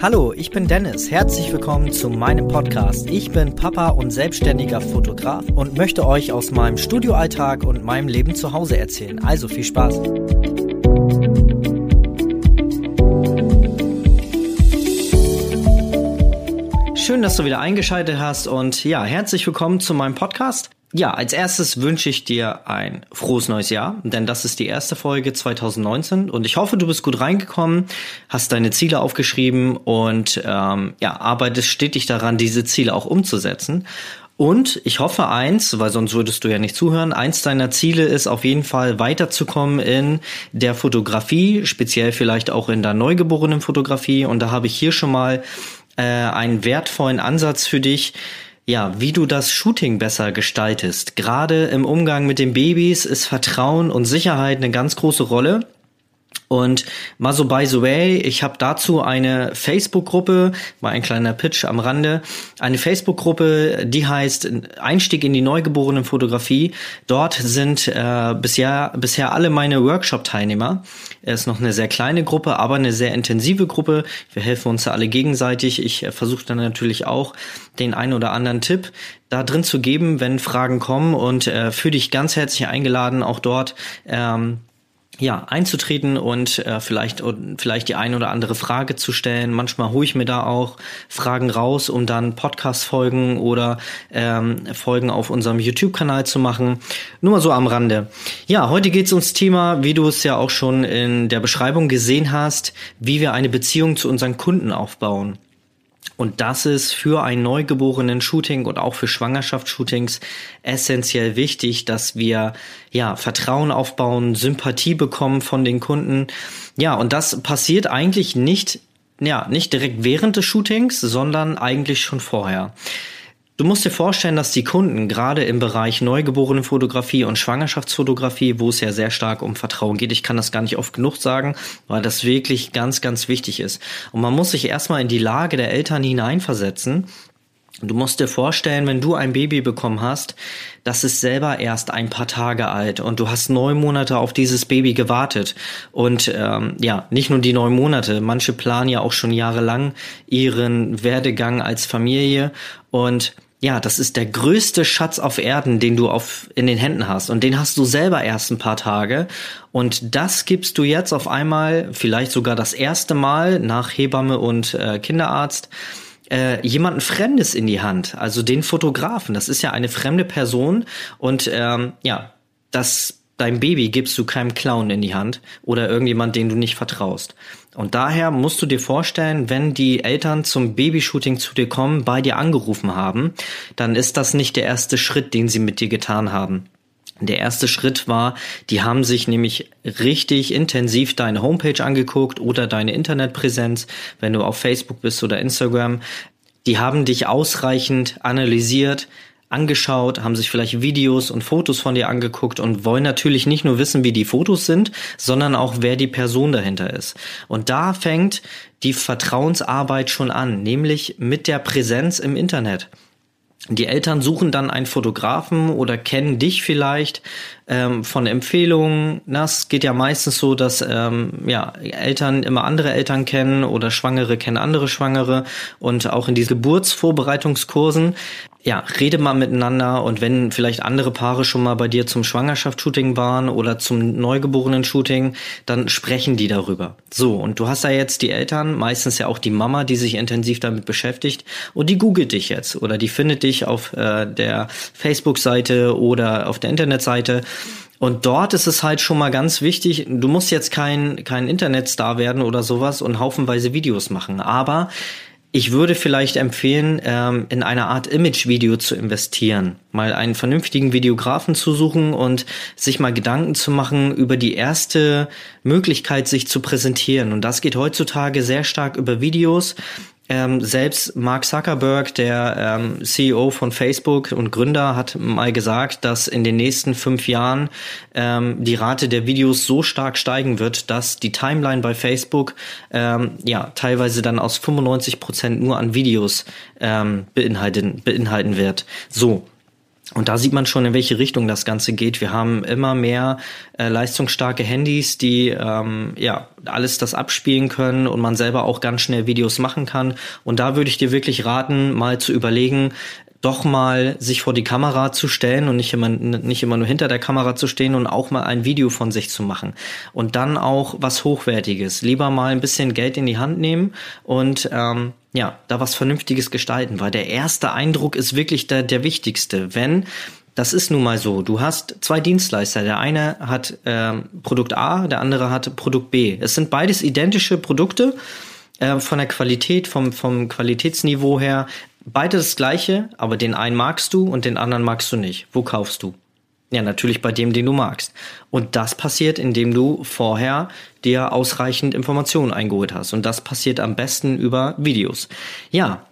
Hallo, ich bin Dennis. Herzlich willkommen zu meinem Podcast. Ich bin Papa und selbstständiger Fotograf und möchte euch aus meinem Studioalltag und meinem Leben zu Hause erzählen. Also viel Spaß. Schön, dass du wieder eingeschaltet hast und ja, herzlich willkommen zu meinem Podcast. Ja, als erstes wünsche ich dir ein frohes neues Jahr, denn das ist die erste Folge 2019 und ich hoffe, du bist gut reingekommen, hast deine Ziele aufgeschrieben und ähm, ja, arbeitest stetig daran, diese Ziele auch umzusetzen. Und ich hoffe eins, weil sonst würdest du ja nicht zuhören, eins deiner Ziele ist auf jeden Fall weiterzukommen in der Fotografie, speziell vielleicht auch in der neugeborenen Fotografie. Und da habe ich hier schon mal äh, einen wertvollen Ansatz für dich, ja, wie du das Shooting besser gestaltest. Gerade im Umgang mit den Babys ist Vertrauen und Sicherheit eine ganz große Rolle. Und mal so by the way, ich habe dazu eine Facebook-Gruppe, mal ein kleiner Pitch am Rande, eine Facebook-Gruppe, die heißt Einstieg in die neugeborenen Fotografie. Dort sind äh, bisher, bisher alle meine Workshop-Teilnehmer. Es ist noch eine sehr kleine Gruppe, aber eine sehr intensive Gruppe. Wir helfen uns alle gegenseitig. Ich äh, versuche dann natürlich auch den einen oder anderen Tipp da drin zu geben, wenn Fragen kommen und äh, für dich ganz herzlich eingeladen, auch dort ähm, ja, einzutreten und äh, vielleicht, vielleicht die eine oder andere Frage zu stellen. Manchmal hole ich mir da auch Fragen raus, um dann Podcast-Folgen oder ähm, Folgen auf unserem YouTube-Kanal zu machen. Nur mal so am Rande. Ja, heute geht es ums Thema, wie du es ja auch schon in der Beschreibung gesehen hast, wie wir eine Beziehung zu unseren Kunden aufbauen. Und das ist für ein neugeborenen Shooting und auch für Schwangerschaftsshootings essentiell wichtig, dass wir ja Vertrauen aufbauen, Sympathie bekommen von den Kunden. Ja, und das passiert eigentlich nicht ja, nicht direkt während des Shootings, sondern eigentlich schon vorher. Du musst dir vorstellen, dass die Kunden gerade im Bereich Neugeborenenfotografie und Schwangerschaftsfotografie, wo es ja sehr stark um Vertrauen geht, ich kann das gar nicht oft genug sagen, weil das wirklich ganz, ganz wichtig ist. Und man muss sich erstmal in die Lage der Eltern hineinversetzen. Du musst dir vorstellen, wenn du ein Baby bekommen hast, das ist selber erst ein paar Tage alt und du hast neun Monate auf dieses Baby gewartet. Und ähm, ja, nicht nur die neun Monate, manche planen ja auch schon jahrelang ihren Werdegang als Familie und ja, das ist der größte Schatz auf Erden, den du auf, in den Händen hast. Und den hast du selber erst ein paar Tage. Und das gibst du jetzt auf einmal, vielleicht sogar das erste Mal nach Hebamme und äh, Kinderarzt, äh, jemanden Fremdes in die Hand. Also den Fotografen. Das ist ja eine fremde Person. Und ähm, ja, das dein Baby gibst du keinem Clown in die Hand oder irgendjemand, den du nicht vertraust. Und daher musst du dir vorstellen, wenn die Eltern zum Babyshooting zu dir kommen, bei dir angerufen haben, dann ist das nicht der erste Schritt, den sie mit dir getan haben. Der erste Schritt war, die haben sich nämlich richtig intensiv deine Homepage angeguckt oder deine Internetpräsenz, wenn du auf Facebook bist oder Instagram. Die haben dich ausreichend analysiert, angeschaut, haben sich vielleicht Videos und Fotos von dir angeguckt und wollen natürlich nicht nur wissen, wie die Fotos sind, sondern auch, wer die Person dahinter ist. Und da fängt die Vertrauensarbeit schon an, nämlich mit der Präsenz im Internet. Die Eltern suchen dann einen Fotografen oder kennen dich vielleicht ähm, von Empfehlungen. Das geht ja meistens so, dass ähm, ja, Eltern immer andere Eltern kennen oder Schwangere kennen andere Schwangere. Und auch in diesen Geburtsvorbereitungskursen ja, rede mal miteinander und wenn vielleicht andere Paare schon mal bei dir zum Schwangerschaftsshooting waren oder zum Neugeborenen-Shooting, dann sprechen die darüber. So, und du hast da jetzt die Eltern, meistens ja auch die Mama, die sich intensiv damit beschäftigt und die googelt dich jetzt oder die findet dich auf äh, der Facebook-Seite oder auf der Internetseite und dort ist es halt schon mal ganz wichtig, du musst jetzt kein, kein Internetstar werden oder sowas und haufenweise Videos machen. Aber ich würde vielleicht empfehlen, ähm, in eine Art Image-Video zu investieren, mal einen vernünftigen Videografen zu suchen und sich mal Gedanken zu machen über die erste Möglichkeit, sich zu präsentieren. Und das geht heutzutage sehr stark über Videos. Ähm, selbst Mark Zuckerberg, der ähm, CEO von Facebook und Gründer, hat mal gesagt, dass in den nächsten fünf Jahren ähm, die Rate der Videos so stark steigen wird, dass die Timeline bei Facebook ähm, ja teilweise dann aus 95 Prozent nur an Videos ähm, beinhalten, beinhalten wird. So, Und da sieht man schon, in welche Richtung das Ganze geht. Wir haben immer mehr äh, leistungsstarke Handys, die ähm, ja alles das abspielen können und man selber auch ganz schnell Videos machen kann. Und da würde ich dir wirklich raten, mal zu überlegen, doch mal sich vor die Kamera zu stellen und nicht immer, nicht immer nur hinter der Kamera zu stehen und auch mal ein Video von sich zu machen. Und dann auch was Hochwertiges. Lieber mal ein bisschen Geld in die Hand nehmen und ähm, ja, da was Vernünftiges gestalten, weil der erste Eindruck ist wirklich der, der wichtigste. Wenn das ist nun mal so. Du hast zwei Dienstleister. Der eine hat ähm, Produkt A, der andere hat Produkt B. Es sind beides identische Produkte äh, von der Qualität, vom, vom Qualitätsniveau her. Beide das gleiche, aber den einen magst du und den anderen magst du nicht. Wo kaufst du? Ja, natürlich bei dem, den du magst. Und das passiert, indem du vorher dir ausreichend Informationen eingeholt hast. Und das passiert am besten über Videos. Ja,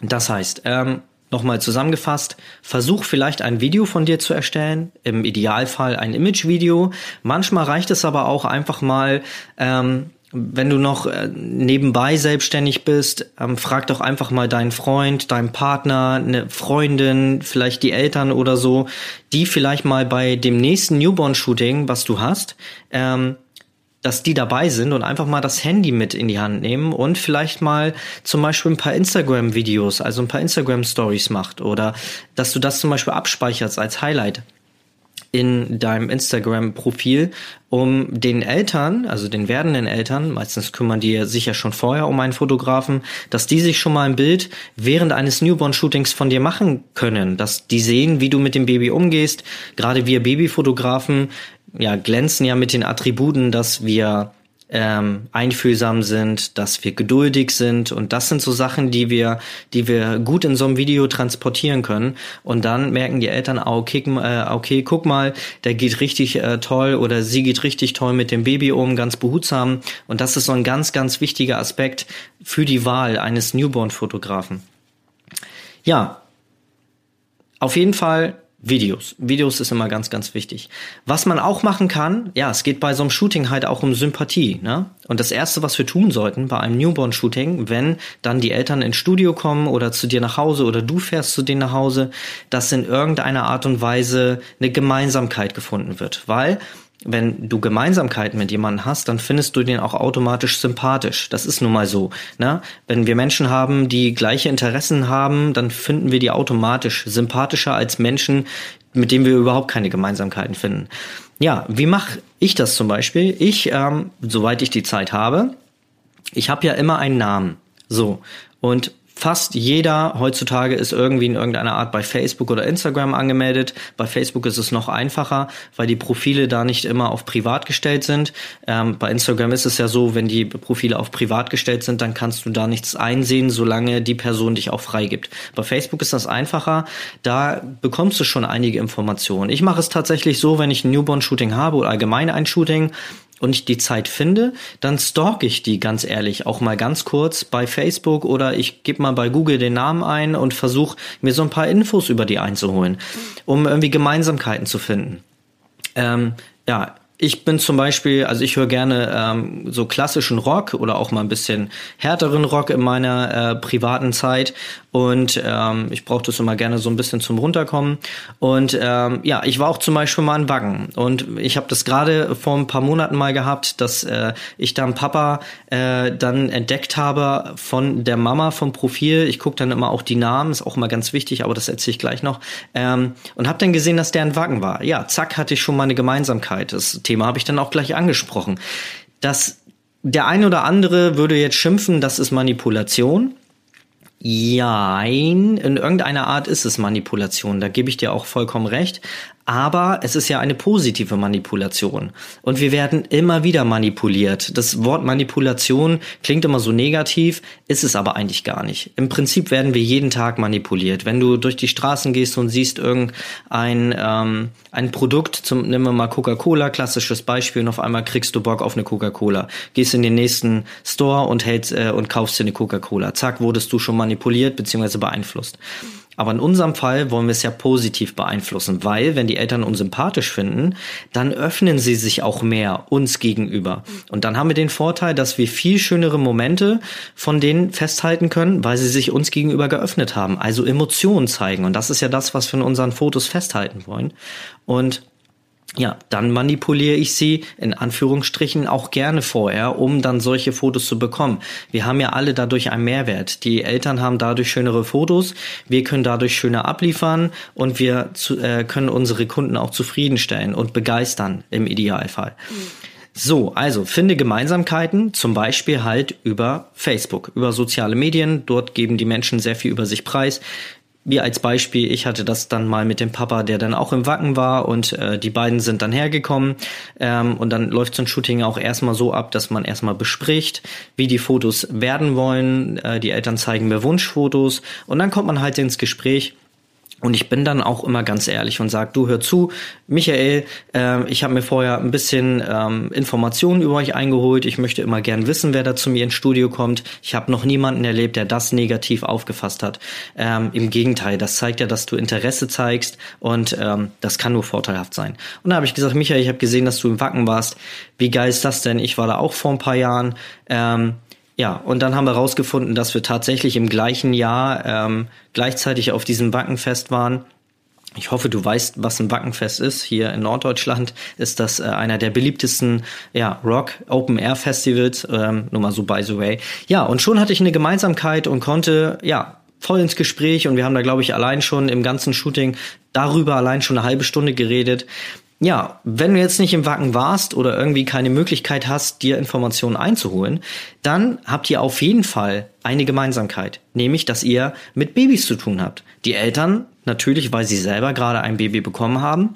das heißt, ähm, nochmal zusammengefasst, versuch vielleicht ein Video von dir zu erstellen, im Idealfall ein Image-Video. Manchmal reicht es aber auch einfach mal, ähm, wenn du noch äh, nebenbei selbstständig bist, ähm, frag doch einfach mal deinen Freund, deinen Partner, eine Freundin, vielleicht die Eltern oder so, die vielleicht mal bei dem nächsten Newborn-Shooting, was du hast, ähm, dass die dabei sind und einfach mal das Handy mit in die Hand nehmen und vielleicht mal zum Beispiel ein paar Instagram-Videos, also ein paar Instagram-Stories macht oder dass du das zum Beispiel abspeicherst als Highlight in deinem Instagram-Profil, um den Eltern, also den werdenden Eltern, meistens kümmern die sich ja schon vorher um einen Fotografen, dass die sich schon mal ein Bild während eines Newborn-Shootings von dir machen können, dass die sehen, wie du mit dem Baby umgehst. Gerade wir Babyfotografen ja, glänzen ja mit den Attributen, dass wir ähm, einfühlsam sind, dass wir geduldig sind. Und das sind so Sachen, die wir, die wir gut in so einem Video transportieren können. Und dann merken die Eltern, ah, okay, äh, okay guck mal, der geht richtig äh, toll oder sie geht richtig toll mit dem Baby um, ganz behutsam. Und das ist so ein ganz, ganz wichtiger Aspekt für die Wahl eines Newborn-Fotografen. Ja, auf jeden Fall Videos. Videos ist immer ganz, ganz wichtig. Was man auch machen kann, ja, es geht bei so einem Shooting halt auch um Sympathie. Ne? Und das Erste, was wir tun sollten bei einem Newborn-Shooting, wenn dann die Eltern ins Studio kommen oder zu dir nach Hause oder du fährst zu denen nach Hause, dass in irgendeiner Art und Weise eine Gemeinsamkeit gefunden wird. Weil wenn du Gemeinsamkeiten mit jemandem hast, dann findest du den auch automatisch sympathisch. Das ist nun mal so. Ne? Wenn wir Menschen haben, die gleiche Interessen haben, dann finden wir die automatisch sympathischer als Menschen, mit denen wir überhaupt keine Gemeinsamkeiten finden. Ja, wie mache ich das zum Beispiel? Ich, ähm, soweit ich die Zeit habe, ich habe ja immer einen Namen. So. Und Fast jeder heutzutage ist irgendwie in irgendeiner Art bei Facebook oder Instagram angemeldet. Bei Facebook ist es noch einfacher, weil die Profile da nicht immer auf privat gestellt sind. Ähm, bei Instagram ist es ja so, wenn die Profile auf privat gestellt sind, dann kannst du da nichts einsehen, solange die Person dich auch freigibt. Bei Facebook ist das einfacher. Da bekommst du schon einige Informationen. Ich mache es tatsächlich so, wenn ich ein Newborn-Shooting habe oder allgemein ein Shooting, und ich die Zeit finde, dann stalk ich die ganz ehrlich auch mal ganz kurz bei Facebook oder ich gebe mal bei Google den Namen ein und versuche mir so ein paar Infos über die einzuholen, um irgendwie Gemeinsamkeiten zu finden. Ähm, ja, ich bin zum Beispiel, also ich höre gerne ähm, so klassischen Rock oder auch mal ein bisschen härteren Rock in meiner äh, privaten Zeit und ähm, ich brauche das immer gerne so ein bisschen zum runterkommen und ähm, ja, ich war auch zum Beispiel mal in Baggen und ich habe das gerade vor ein paar Monaten mal gehabt, dass äh, ich da einen Papa äh, dann entdeckt habe von der Mama vom Profil. Ich gucke dann immer auch die Namen, ist auch immer ganz wichtig, aber das erzähle ich gleich noch ähm, und habe dann gesehen, dass der in Wagen war. Ja, zack, hatte ich schon mal eine Gemeinsamkeit. Das Thema habe ich dann auch gleich angesprochen. Das der ein oder andere würde jetzt schimpfen, das ist Manipulation. Jein, in irgendeiner Art ist es Manipulation, da gebe ich dir auch vollkommen recht aber es ist ja eine positive Manipulation. Und wir werden immer wieder manipuliert. Das Wort Manipulation klingt immer so negativ, ist es aber eigentlich gar nicht. Im Prinzip werden wir jeden Tag manipuliert. Wenn du durch die Straßen gehst und siehst irgendein ähm, ein Produkt, zum, nehmen wir mal Coca-Cola, klassisches Beispiel, und auf einmal kriegst du Bock auf eine Coca-Cola. Gehst in den nächsten Store und hältst äh, und kaufst dir eine Coca-Cola. Zack, wurdest du schon manipuliert bzw. beeinflusst. Aber in unserem Fall wollen wir es ja positiv beeinflussen, weil wenn die Eltern uns sympathisch finden, dann öffnen sie sich auch mehr uns gegenüber. Und dann haben wir den Vorteil, dass wir viel schönere Momente von denen festhalten können, weil sie sich uns gegenüber geöffnet haben. Also Emotionen zeigen. Und das ist ja das, was wir in unseren Fotos festhalten wollen. Und ja, dann manipuliere ich sie in Anführungsstrichen auch gerne vorher, um dann solche Fotos zu bekommen. Wir haben ja alle dadurch einen Mehrwert. Die Eltern haben dadurch schönere Fotos, wir können dadurch schöner abliefern und wir zu, äh, können unsere Kunden auch zufriedenstellen und begeistern im Idealfall. Mhm. So, also finde Gemeinsamkeiten, zum Beispiel halt über Facebook, über soziale Medien. Dort geben die Menschen sehr viel über sich preis wie als Beispiel, ich hatte das dann mal mit dem Papa, der dann auch im Wacken war und äh, die beiden sind dann hergekommen ähm, und dann läuft so ein Shooting auch erstmal so ab, dass man erstmal bespricht, wie die Fotos werden wollen. Äh, die Eltern zeigen mir Wunschfotos und dann kommt man halt ins Gespräch und ich bin dann auch immer ganz ehrlich und sage, du hör zu, Michael, äh, ich habe mir vorher ein bisschen ähm, Informationen über euch eingeholt. Ich möchte immer gern wissen, wer da zu mir ins Studio kommt. Ich habe noch niemanden erlebt, der das negativ aufgefasst hat. Ähm, Im Gegenteil, das zeigt ja, dass du Interesse zeigst und ähm, das kann nur vorteilhaft sein. Und da habe ich gesagt, Michael, ich habe gesehen, dass du im Wacken warst. Wie geil ist das denn? Ich war da auch vor ein paar Jahren. Ähm, ja, und dann haben wir herausgefunden, dass wir tatsächlich im gleichen Jahr ähm, gleichzeitig auf diesem Wackenfest waren. Ich hoffe, du weißt, was ein Wackenfest ist. Hier in Norddeutschland ist das äh, einer der beliebtesten ja, Rock Open Air Festivals. Ähm, nur mal so by the way. Ja, und schon hatte ich eine Gemeinsamkeit und konnte ja voll ins Gespräch und wir haben da glaube ich allein schon im ganzen Shooting darüber allein schon eine halbe Stunde geredet ja, wenn du jetzt nicht im Wacken warst oder irgendwie keine Möglichkeit hast, dir Informationen einzuholen, dann habt ihr auf jeden Fall eine Gemeinsamkeit, nämlich, dass ihr mit Babys zu tun habt. Die Eltern natürlich, weil sie selber gerade ein Baby bekommen haben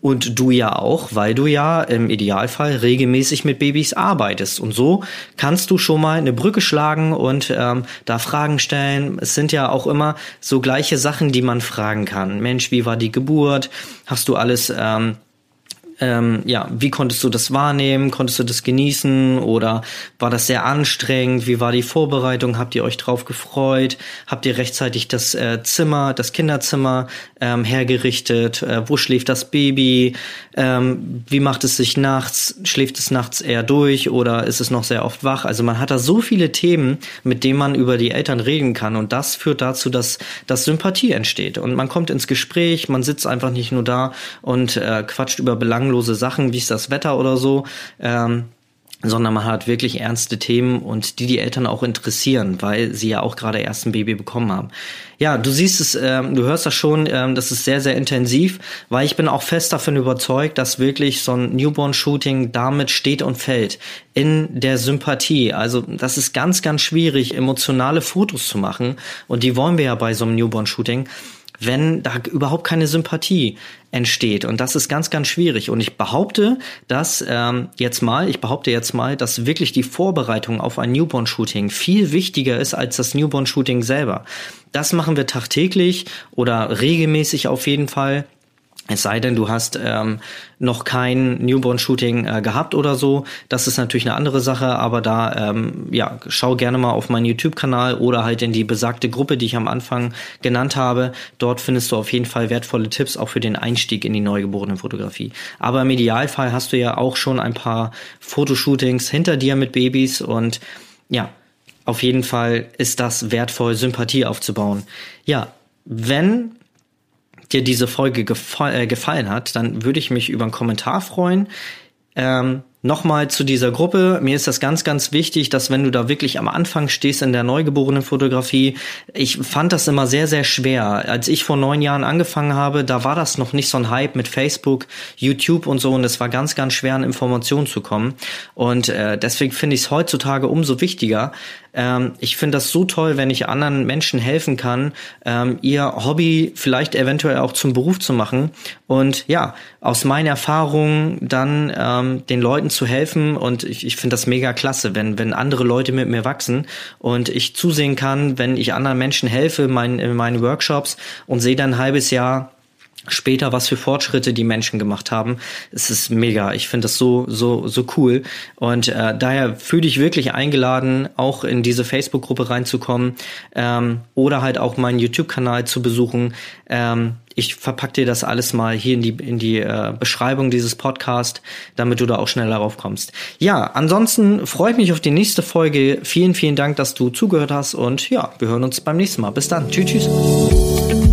und du ja auch, weil du ja im Idealfall regelmäßig mit Babys arbeitest. Und so kannst du schon mal eine Brücke schlagen und ähm, da Fragen stellen. Es sind ja auch immer so gleiche Sachen, die man fragen kann. Mensch, wie war die Geburt? Hast du alles ähm, ähm, ja, wie konntest du das wahrnehmen? Konntest du das genießen? Oder war das sehr anstrengend? Wie war die Vorbereitung? Habt ihr euch drauf gefreut? Habt ihr rechtzeitig das äh, Zimmer, das Kinderzimmer ähm, hergerichtet? Äh, wo schläft das Baby? Ähm, wie macht es sich nachts? Schläft es nachts eher durch oder ist es noch sehr oft wach? Also man hat da so viele Themen, mit denen man über die Eltern reden kann und das führt dazu, dass, dass Sympathie entsteht und man kommt ins Gespräch, man sitzt einfach nicht nur da und äh, quatscht über belanglose Sachen, wie ist das Wetter oder so. Ähm, sondern man hat wirklich ernste Themen und die die Eltern auch interessieren, weil sie ja auch gerade erst ein Baby bekommen haben. Ja, du siehst es, ähm, du hörst das schon, ähm, das ist sehr, sehr intensiv, weil ich bin auch fest davon überzeugt, dass wirklich so ein Newborn-Shooting damit steht und fällt in der Sympathie. Also das ist ganz, ganz schwierig, emotionale Fotos zu machen und die wollen wir ja bei so einem Newborn-Shooting wenn da überhaupt keine Sympathie entsteht. Und das ist ganz, ganz schwierig. Und ich behaupte, dass ähm, jetzt mal, ich behaupte jetzt mal, dass wirklich die Vorbereitung auf ein Newborn-Shooting viel wichtiger ist als das Newborn-Shooting selber. Das machen wir tagtäglich oder regelmäßig auf jeden Fall. Es sei denn, du hast ähm, noch kein Newborn-Shooting äh, gehabt oder so. Das ist natürlich eine andere Sache, aber da ähm, ja, schau gerne mal auf meinen YouTube-Kanal oder halt in die besagte Gruppe, die ich am Anfang genannt habe. Dort findest du auf jeden Fall wertvolle Tipps auch für den Einstieg in die neugeborene Fotografie. Aber im Idealfall hast du ja auch schon ein paar Fotoshootings hinter dir mit Babys und ja, auf jeden Fall ist das wertvoll, Sympathie aufzubauen. Ja, wenn dir diese Folge gefall, äh, gefallen hat, dann würde ich mich über einen Kommentar freuen. Ähm, Nochmal zu dieser Gruppe. Mir ist das ganz, ganz wichtig, dass wenn du da wirklich am Anfang stehst in der neugeborenen Fotografie, ich fand das immer sehr, sehr schwer. Als ich vor neun Jahren angefangen habe, da war das noch nicht so ein Hype mit Facebook, YouTube und so und es war ganz, ganz schwer an Informationen zu kommen. Und äh, deswegen finde ich es heutzutage umso wichtiger, ähm, ich finde das so toll, wenn ich anderen Menschen helfen kann, ähm, ihr Hobby vielleicht eventuell auch zum Beruf zu machen. Und ja, aus meinen Erfahrungen dann ähm, den Leuten zu helfen. Und ich, ich finde das mega klasse, wenn, wenn andere Leute mit mir wachsen und ich zusehen kann, wenn ich anderen Menschen helfe mein, in meinen Workshops und sehe dann ein halbes Jahr später, was für Fortschritte die Menschen gemacht haben. Es ist mega. Ich finde das so, so, so cool. Und äh, daher fühle ich wirklich eingeladen, auch in diese Facebook-Gruppe reinzukommen ähm, oder halt auch meinen YouTube-Kanal zu besuchen. Ähm, ich verpacke dir das alles mal hier in die, in die äh, Beschreibung dieses Podcast, damit du da auch schnell darauf kommst. Ja, ansonsten freue ich mich auf die nächste Folge. Vielen, vielen Dank, dass du zugehört hast und ja, wir hören uns beim nächsten Mal. Bis dann. Tschüss, tschüss.